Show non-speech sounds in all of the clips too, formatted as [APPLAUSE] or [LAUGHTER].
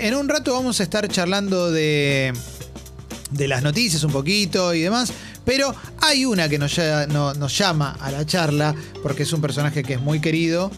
En un rato vamos a estar charlando de, de las noticias un poquito y demás, pero hay una que nos, nos llama a la charla porque es un personaje que es muy querido,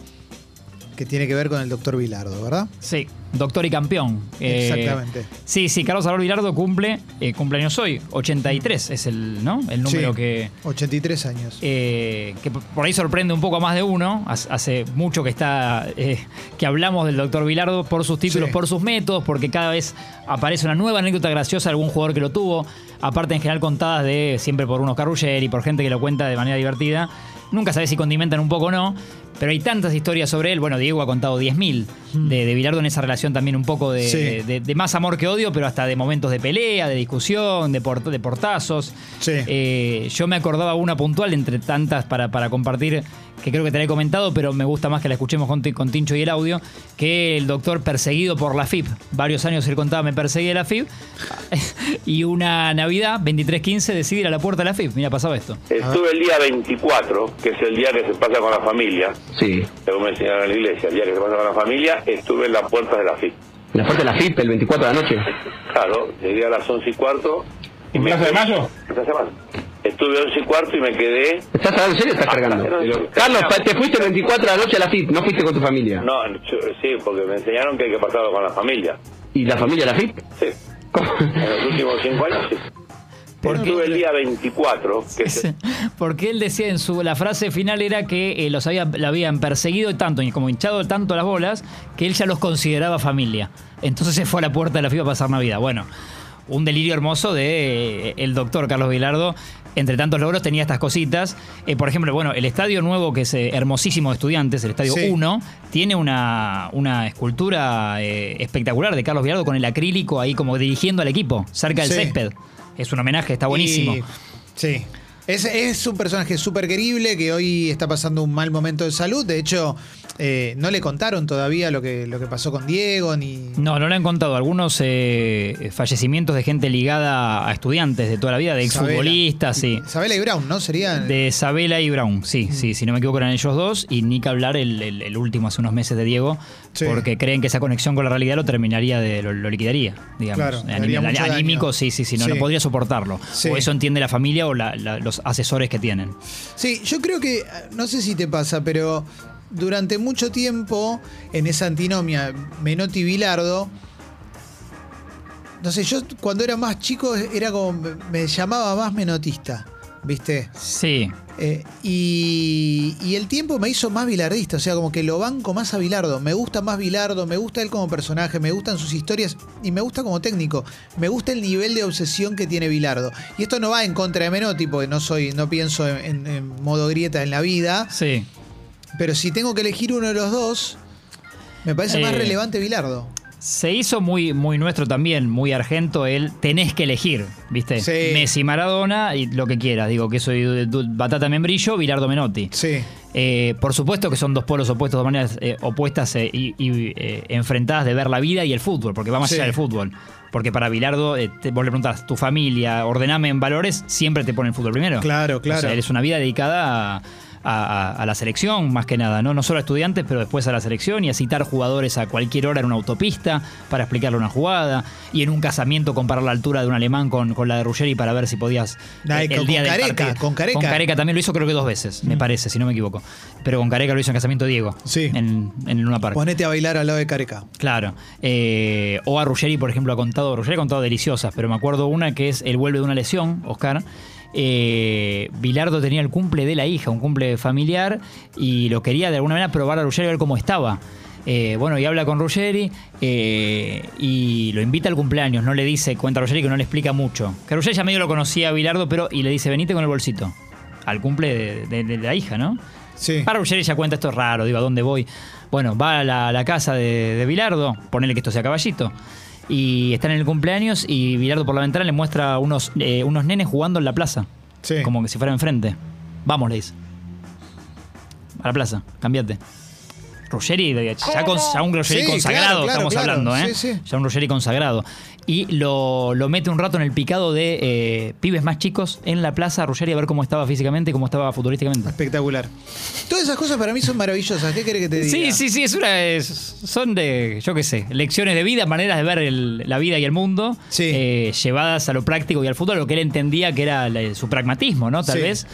que tiene que ver con el doctor Vilardo, ¿verdad? Sí, doctor y campeón. Eh, Exactamente. Sí, sí, Carlos Álvaro Vilardo cumple eh, cumpleaños hoy. 83 es el, ¿no? el número Sí, que, 83 años. eh, que por ahí sorprende un poco a más de uno. Hace- mucho que está eh, que hablamos del doctor Vilardo por sus títulos, Sí. por sus métodos, porque cada vez aparece una nueva anécdota graciosa de algún jugador que lo tuvo. Aparte, en general, contadas de siempre por unos carruller y por gente que lo cuenta de manera divertida. Nunca sabes si condimentan un poco o no, pero hay tantas historias sobre él. Bueno, Diego ha contado 10.000 de, de Bilardo en esa relación también un poco de, Sí. de- de más amor que odio, pero hasta de momentos de pelea, de discusión, de, port- de portazos. Sí. Eh, yo me acordaba una puntual entre tantas para, para compartir, que creo que te la he comentado, pero me gusta más que la escuchemos con, con Tincho y el audio, que el doctor perseguido por la FIP. Varios años él contaba, me perseguía la FIP. [LAUGHS] y una Navidad, 23-15, decide ir a la puerta de la FIP. Mira, pasaba esto. Estuve el día 24, que es el día que se pasa con la familia, Sí. según me enseñaron en la iglesia, el día que se pasa con la familia, estuve en las puertas de la FIP. La puerta de la FIP el 24 de la noche. Claro, llegué a las 11 y cuarto. Y ¿En me Plaza de Mayo? En Plaza de Mayo. Estuve 11 y cuarto y me quedé... ¿Estás hablando en serio estás Ah, cargando? no. Carlos, te fuiste el 24 de la noche a la FIP, no fuiste con tu familia. No, yo- sí, porque me enseñaron que hay que pasarlo con la familia. ¿Y la familia de la FIP? Sí, ¿Cómo? en los últimos 5 años sí. ¿Por qué? Estuve el día 24, que es Sí, Porque él decía en su la frase final era que eh, los había, la habían perseguido tanto y como hinchado tanto las bolas que él ya los consideraba familia. Entonces se fue a la puerta de la FIBA a pasar Navidad. Bueno, un delirio hermoso de eh, el doctor Carlos Vilardo. Entre tantos logros tenía estas cositas. Eh, por ejemplo, bueno, el estadio nuevo, que es eh, hermosísimo de estudiantes, el estadio Sí. 1, tiene una, una escultura eh, espectacular de Carlos Vilardo con el acrílico ahí como dirigiendo al equipo, cerca del Sí. césped. Es un homenaje, está buenísimo. Y- sí. Es, es un personaje súper querible que hoy está pasando un mal momento de salud. De hecho, eh, no le contaron todavía lo que, lo que pasó con Diego ni. No, no le han contado algunos eh, fallecimientos de gente ligada a estudiantes de toda la vida, de exfutbolistas, sí. Isabela y Brown, ¿no? Sería. De Sabela y Brown, sí, Mm. sí, si no me equivoco eran ellos dos, y ni que hablar el, el- el último hace unos meses de Diego, Sí. porque creen que esa conexión con la realidad lo terminaría de, lo, lo liquidaría, digamos. Claro, Anim- daño. anímico, sí, sí, sí, no, Sí. no podría soportarlo. Sí. O eso entiende la familia o la- la- los asesores que tienen. Sí, yo creo que, no sé si te pasa, pero durante mucho tiempo en esa antinomia Menotti-Bilardo, no sé, yo cuando era más chico era como, me llamaba más menotista, ¿viste? Sí, Eh, y, y el tiempo me hizo más bilardista, o sea, como que lo banco más a Bilardo. Me gusta más Bilardo, me gusta él como personaje, me gustan sus historias y me gusta como técnico. Me gusta el nivel de obsesión que tiene Bilardo. Y esto no va en contra de Menotti, porque no soy, no pienso en, en- en modo grieta en la vida. sí. Pero si tengo que elegir uno de los dos, me parece más Eh, relevante Bilardo. Se hizo muy, muy nuestro también, muy argento, el tenés que elegir, ¿viste? Sí. Messi, Maradona y lo que quieras. Digo que soy Batata Membrillo, Bilardo Menotti. Sí. Eh, por supuesto que son dos polos opuestos, dos maneras eh, opuestas eh, y, y, enfrentadas de ver la vida y el fútbol, porque va más Sí. allá del fútbol. Porque para Bilardo, te, vos le preguntás, tu familia, ordename en valores, siempre te pone el fútbol primero. Claro, claro. O sea, él es una vida dedicada a, a- a la selección, más que nada, ¿no? No solo a estudiantes, pero después a la selección y a citar jugadores a cualquier hora en una autopista para explicarle una jugada. Y en un casamiento comparar la altura de un alemán con, con la de Ruggeri para ver si podías. Ay, eh, con- con Careca, con Careca. Con Careca también lo hizo creo que dos veces, me parece, si no me equivoco. Pero con Careca lo hizo en casamiento Diego. Sí. En, en Luna Park. Ponete a bailar al lado de Careca. Claro. Eh, o a Ruggeri, por ejemplo, ha contado. Ruggeri ha contado deliciosas, pero me acuerdo una que es Él vuelve de una lesión, Oscar. Eh, Bilardo tenía el cumple de la hija, un cumple familiar, y lo quería de alguna manera probar a Ruggeri a ver cómo estaba. Eh, bueno, y habla con Ruggeri eh, y lo invita al cumpleaños. No le dice, cuenta Ruggeri que no le explica mucho. Que Ruggeri ya medio lo conocía a Bilardo, pero y le dice, venite con el bolsito. Al cumple de, de- de la hija, ¿no? Sí. Para Ruggeri ya cuenta esto es raro, digo, ¿a dónde voy? Bueno, va a la, a la casa de, de Bilardo, ponele que esto sea caballito. Y están en el cumpleaños y Bilardo por la ventana le muestra unos, eh, unos nenes jugando en la plaza. Sí. Como que si fuera enfrente. Vamos, le dice. A la plaza, cambiate. Ruggeri, de- ya, con- ya un Ruggeri Sí, consagrado claro, claro, estamos claro. hablando, ¿eh? Sí, sí. Ya un Ruggeri consagrado. Y lo, lo mete un rato en el picado de eh, pibes más chicos en la plaza Ruggeri a ver cómo estaba físicamente y cómo estaba futurísticamente. Espectacular. Todas esas cosas para mí son maravillosas. ¿Qué querés que te diga? Sí, sí, sí, es una, es- son de, yo qué sé, lecciones de vida, maneras de ver el- la vida y el mundo, Sí. eh, llevadas a lo práctico y al fútbol, lo que él entendía que era la- su pragmatismo, ¿no? Tal Sí. vez.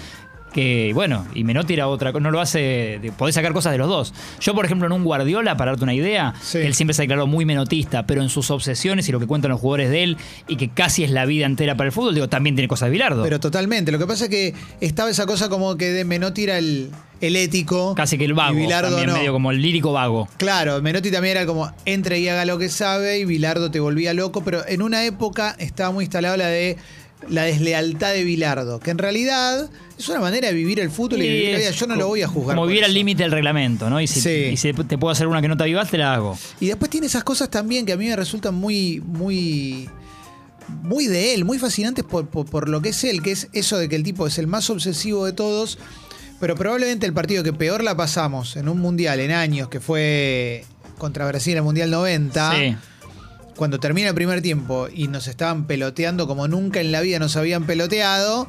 Que bueno, y Menotti era otra cosa, no lo hace, podés sacar cosas de los dos. Yo, por ejemplo, en un Guardiola, para darte una idea, Sí. él siempre se declaró muy menotista, pero en sus obsesiones y lo que cuentan los jugadores de él, y que casi es la vida entera para el fútbol, digo, también tiene cosas de Bilardo. Pero totalmente. Lo que pasa es que estaba esa cosa como que de Menotti era el, el ético. casi que el vago, Y Bilardo también no. medio como el lírico vago. Claro, Menotti también era como entre y haga lo que sabe y Bilardo te volvía loco, pero en una época estaba muy instalada la de la deslealtad de Bilardo, que en realidad es una manera de vivir el fútbol y, vivir la vida. Yo no lo voy a juzgar. Como vivir al límite del reglamento, ¿no? Y si, Sí. y si te puedo hacer una que no te avivas, te la hago. Y después tiene esas cosas también que a mí me resultan muy, muy, muy de él, muy fascinantes por, por- por lo que es él, que es eso de que el tipo es el más obsesivo de todos, pero probablemente el partido que peor la pasamos en un mundial en años, que fue contra Brasil en el Mundial 90, Sí. Cuando termina el primer tiempo y nos estaban peloteando como nunca en la vida nos habían peloteado,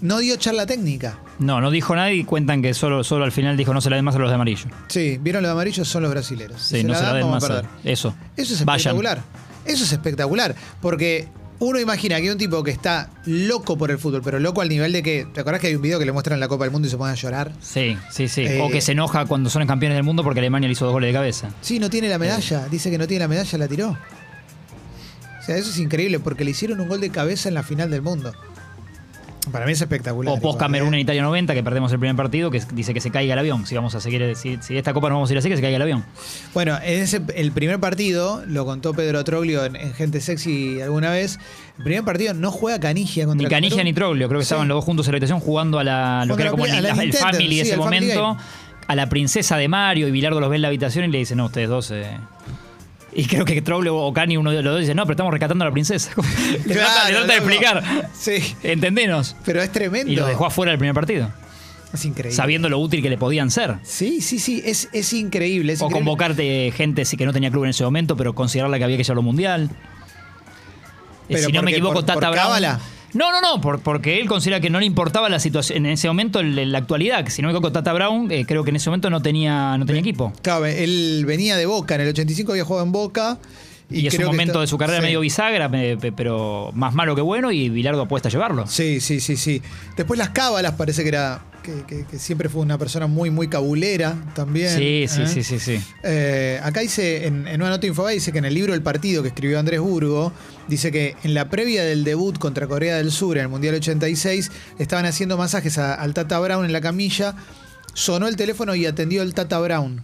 no dio charla técnica. No, no dijo nada y cuentan que solo, solo al final dijo no se la den más a los de amarillo. Sí, vieron lo de amarillo son los brasileros. Sí, no la se la den más a perder. Eso. Eso es Vayan. espectacular. Eso es espectacular. Porque uno imagina que hay un tipo que está loco por el fútbol, pero loco al nivel de que. ¿Te acordás que hay un video que le muestran la Copa del Mundo y se ponen a llorar? Sí, sí, sí. Eh, o que se enoja cuando son campeones del mundo porque Alemania le hizo dos goles de cabeza. Sí, no tiene la medalla. Eh. Dice que no tiene la medalla, la tiró. O sea, eso es increíble porque le hicieron un gol de cabeza en la final del mundo. Para mí es espectacular. O post Camerún en ¿eh? Italia 90, que perdemos el primer partido, que dice que se caiga el avión. Si vamos a seguir, si, si esta copa no vamos a ir así, que se caiga el avión. Bueno, en ese, el primer partido, lo contó Pedro Troglio en, en Gente Sexy alguna vez. El primer partido no juega Canigia contra Ni Canigia ni Troglio, creo que Sí. estaban los dos juntos en la habitación jugando a la, lo que era la como el, la family de sí, ese el Family momento. Game. A la princesa de Mario y Bilardo los ve en la habitación y le dice, no, ustedes dos. eh". Y creo que Troglio o Cani, uno de los dos, dice, no, pero estamos rescatando a la princesa. [LAUGHS] le trata, le trata de explicar. Sí, Entendenos. pero es tremendo. Y los dejó afuera del primer partido, Es increíble. sabiendo lo útil que le podían ser. Sí, sí, sí, es, es increíble. es O increíble. convocarte gente que no tenía club en ese momento, pero considerarla que había que llevarlo mundial. Eh, Pero si no ¿por me equivoco, ¿Por- Tata por Brown. cábala? No, no, no, por- porque él considera que no le importaba la situación en ese momento, en la actualidad. Que si no me equivoco, Tata Brown, eh, creo que en ese momento no tenía, no tenía equipo. Claro, él venía de Boca, en el 85 había jugado en Boca. Y, es un momento está- de su carrera sí. medio bisagra, pe- pe- pero más malo que bueno, y Bilardo apuesta a llevarlo. Sí, sí, sí, sí. Después las cábalas parece que era. Que, que- que siempre fue una persona muy, muy cabulera también. Sí, sí, ¿eh? sí, sí, sí. Eh, acá dice, en, en una nota de Infobae, dice que en el libro El Partido que escribió Andrés Burgo, dice que en la previa del debut contra Corea del Sur en el Mundial 86, estaban haciendo masajes a- al Tata Brown en la camilla, sonó el teléfono y atendió el Tata Brown. Y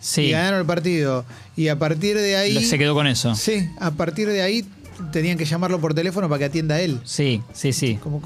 Sí, ganaron el partido. Y a partir de ahí... se quedó con eso. Sí, a partir de ahí tenían que llamarlo por teléfono para que atienda él. Sí, sí, sí. Como,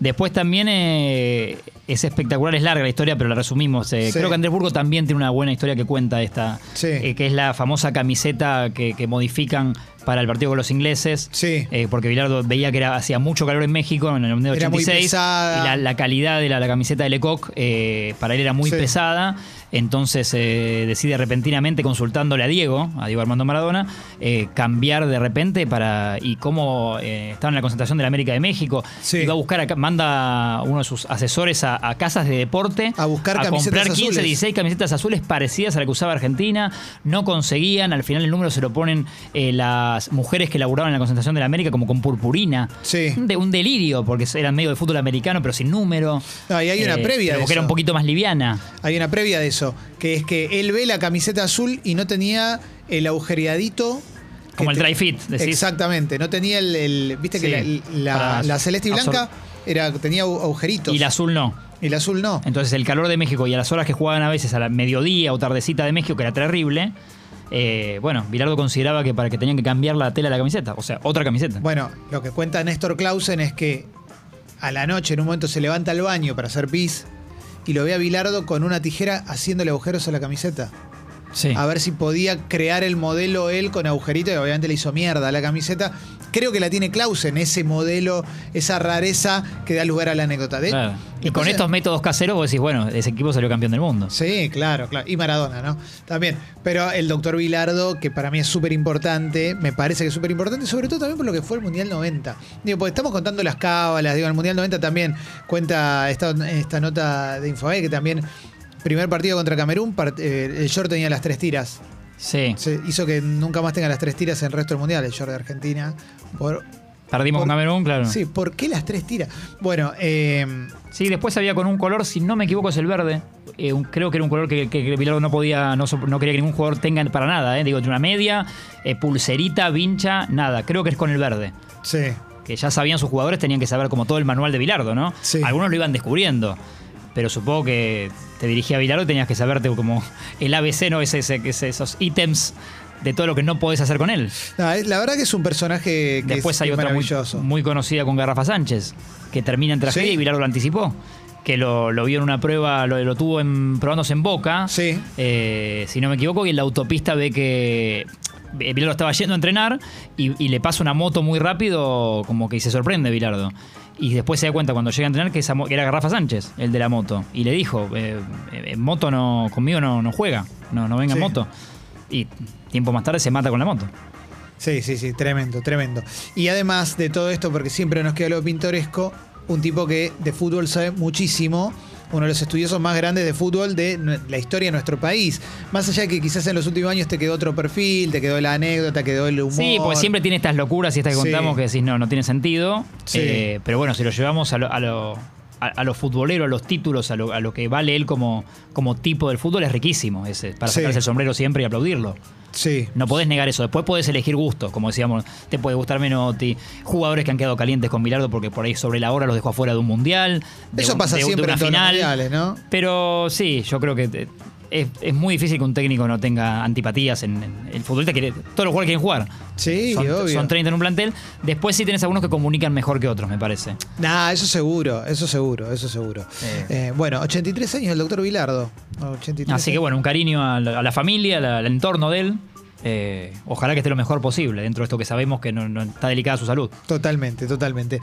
Después también eh, es espectacular, es larga la historia, pero la resumimos. Eh, Sí. Creo que Andrés Burgo también tiene una buena historia que cuenta esta, Sí. eh, que es la famosa camiseta que, que modifican para el partido con los ingleses. Sí. Eh, porque Bilardo veía que era, hacía mucho calor en México en el Mundial Era muy 86. pesada. Y la, la calidad de la, la camiseta de Lecoq eh, para él era muy Sí. pesada. Entonces eh, decide repentinamente, consultándole a Diego, a Diego Armando Maradona, eh, cambiar de repente para. Y cómo eh, estaba en la concentración de la América de México. Sí. Iba a buscar, acá, manda uno de sus asesores a, a casas de deporte A buscar a camisetas comprar 15, azules. 16 camisetas azules parecidas a la que usaba Argentina. No conseguían. Al final el número se lo ponen eh, las mujeres que laburaban en la concentración de la América como con purpurina. Sí. Un, de- un delirio, porque eran medio de fútbol americano, pero sin número. No, y hay una Eh, previa pero de Porque era un poquito más liviana. Hay una previa de eso, que es que él ve la camiseta azul y no tenía el agujereadito. que Como el dry fit, decís. Exactamente, no tenía el. el- Viste que la, la- la celeste y blanca era, tenía agu- agujeritos. Y el azul no. Y el azul no. Entonces el calor de México y a las horas que jugaban a veces a la mediodía o tardecita de México, que era terrible, eh, bueno, Bilardo consideraba que para que tenían que cambiar la tela de la camiseta, o sea, otra camiseta. Bueno, lo que cuenta Néstor Clausen es que a la noche en un momento se levanta al baño para hacer pis y lo ve a Bilardo con una tijera haciéndole agujeros a la camiseta. Sí. a ver si podía crear el modelo él con agujerito y obviamente le hizo mierda a la camiseta. Creo que la tiene Clausen, ese modelo, esa rareza que da lugar a la anécdota. De, Claro. Y con estos métodos caseros vos decís, bueno, ese equipo salió campeón del mundo. Sí, claro, claro. Y Maradona, ¿no? También. Pero el doctor Vilardo, que para mí es súper importante, me parece que es súper importante, sobre todo también por lo que fue el Mundial 90. Digo, porque estamos contando las cábalas, digo, el Mundial 90 también cuenta esta, esta nota de Infobae que también, primer partido contra Camerún, part- eh, el short tenía las tres tiras. Sí. Se hizo que nunca más tenga las tres tiras en el resto del Mundial, el short de Argentina. Por, Perdimos con por- Camerún, claro. Sí, ¿por qué las tres tiras? Bueno, eh, Sí, después había con un color, si no me equivoco, es el verde. Eh, un- creo que era un color que, que, que no podía, no quería que ningún jugador tenga para nada. Eh. Digo, una media, eh, pulserita, vincha, nada. Creo que es con el verde. sí. Que ya sabían sus jugadores, tenían que saber como todo el manual de Bilardo, ¿no? Sí. Algunos lo iban descubriendo. Pero supongo que te dirigía a Bilardo y tenías que saberte como el ABC, ¿no? Ese, ese- esos ítems de todo lo que no podés hacer con él. No, la verdad que es un personaje que Después es, hay otra muy, conocida con Garrafa Sánchez, que termina en tragedia Sí. y Bilardo lo anticipó. Que lo, lo vio en una prueba, lo, lo tuvo en, probándose en Boca. Sí. Eh, si no me equivoco, y en la autopista ve que Bilardo estaba yendo a entrenar y, y le pasa una moto muy rápido, como que se sorprende Bilardo. Y después se da cuenta cuando llega a entrenar que, esa que era Garrafa Sánchez, el de la moto. Y le dijo, eh, eh, moto no, conmigo no, no juega, no, no venga en Sí. moto. Y tiempo más tarde se mata con la moto. Sí, sí, sí, tremendo, tremendo. Y además de todo esto, porque siempre nos queda lo pintoresco, un tipo que de fútbol sabe muchísimo, uno de los estudiosos más grandes de fútbol de la historia de nuestro país. Más allá de que quizás en los últimos años te quedó otro perfil, te quedó la anécdota, quedó el humor. Sí, porque siempre tiene estas locuras y estas que Sí. contamos que decís, no, no tiene sentido. Sí. Eh, pero bueno, si lo llevamos a lo, a lo, a, a lo futbolero, a los títulos, a lo, a lo que vale él como, como tipo del fútbol, es riquísimo ese, para Sí. sacarse el sombrero siempre y aplaudirlo. Sí. No podés negar eso. Después podés elegir gustos, como decíamos. Te puede gustar Menotti. Jugadores que han quedado calientes con Bilardo porque por ahí sobre la hora los dejó afuera de un mundial. de Eso un- pasa de- de siempre una en los final. mundiales, ¿no? Pero sí, yo creo que eh, es, es muy difícil que un técnico no tenga antipatías en, en- el futbolista. Quiere, todos los jugadores quieren jugar. Sí, son, obvio. son 30 en un plantel. Después sí tenés algunos que comunican mejor que otros, me parece. Nah, eso seguro, eso seguro, eso seguro. Eh. Eh, bueno, 83 años el doctor Vilardo. 83 Así que bueno, un cariño a la, a la familia, al entorno de él. Eh, ojalá que esté lo mejor posible dentro de esto que sabemos que no, no está delicada su salud. Totalmente, totalmente.